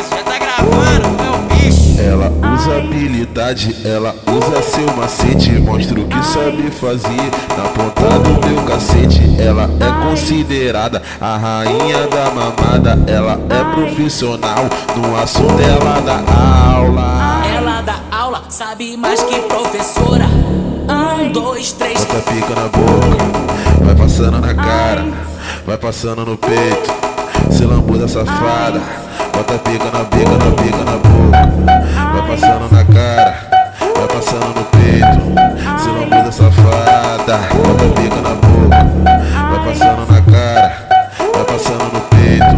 isso, já tá gravando, é o bicho. Ela usa habilidade, ela usa seu macete. Mostra o que sabe fazer na ponta do meu cacete. Ela é considerada a rainha da mamada. Ela é profissional no assunto, ela dá aula. Ela dá aula, sabe mais que professora. Um, dois, três. Bota pica na boca, vai passando na cara, vai passando no peito. Se lambuda safada, bota pica na pica, na pica na boca. Vai passando na cara, vai passando no peito. Se lambuda safada, bota pica na boca. Vai passando na cara, vai passando no peito.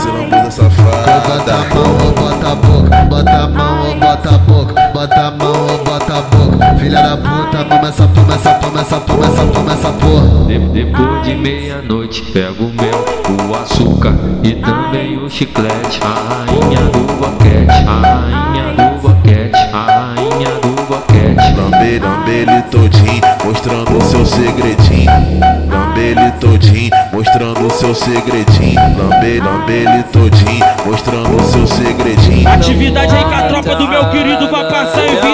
Se lambuda safada. Bota a mão ou bota a boca, bota a mão ou bota a boca, bota a mão ou bota a boca. Filha da puta, toma essa, toma essa, toma essa, toma essa, toma essa porra. De- depois de meia-noite, pego o mel, o açúcar e também o chiclete. A rainha do boquete, a rainha do boquete, a rainha do boquete. Lambe, lambe ele todinho, mostrando seu segredinho. Lambe ele todinho, mostrando seu segredinho. Lambe, lambe ele todinho, mostrando seu segredinho. Atividade aí com a tropa do meu querido vai passar enviado.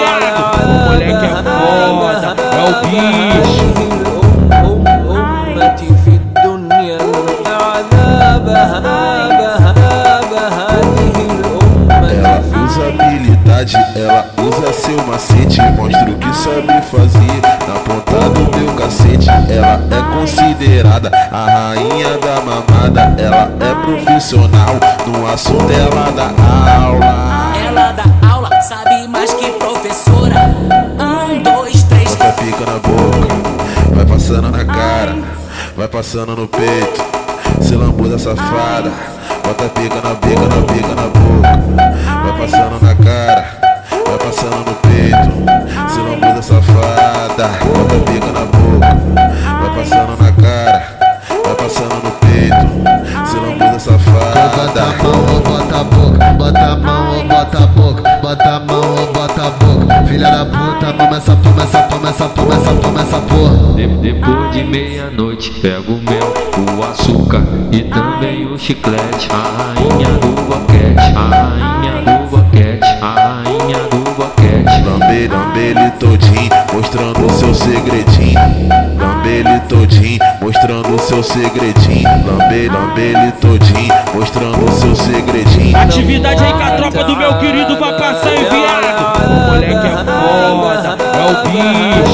Ela usa habilidade, ela usa seu macete. Mostra o que sabe fazer na ponta do meu cacete. Ela é considerada a rainha da mamada. Ela é profissional, no assunto ela dá aula. Passando na cara, vai passando no peito. Se lambuda safada, bota pica na pica, na pica na boca. Vai passando na cara, vai passando no peito. Se lambuda safada, bota pica na boca. Vai passando na cara, vai passando no peito. Se lambuda Bota safada. a mão ou bota a boca, bota a mão ou bota a boca, bota a mão ou bota a boca. Filha da puta, toma essa, toma essa, toma essa, toma essa, toma essa porra. De- depois de meia-noite, pego o mel, o açúcar e também o chiclete. A rainha do boquete, a rainha do boquete, a rainha do boquete. Lambe, lambe ele todinho, mostrando seu segredinho. Lambe ele todinho, mostrando seu segredinho. Lambe, lambe ele todinho, mostrando seu segredinho. Atividade aí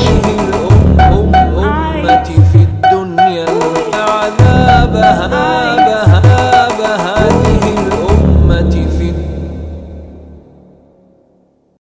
bicho.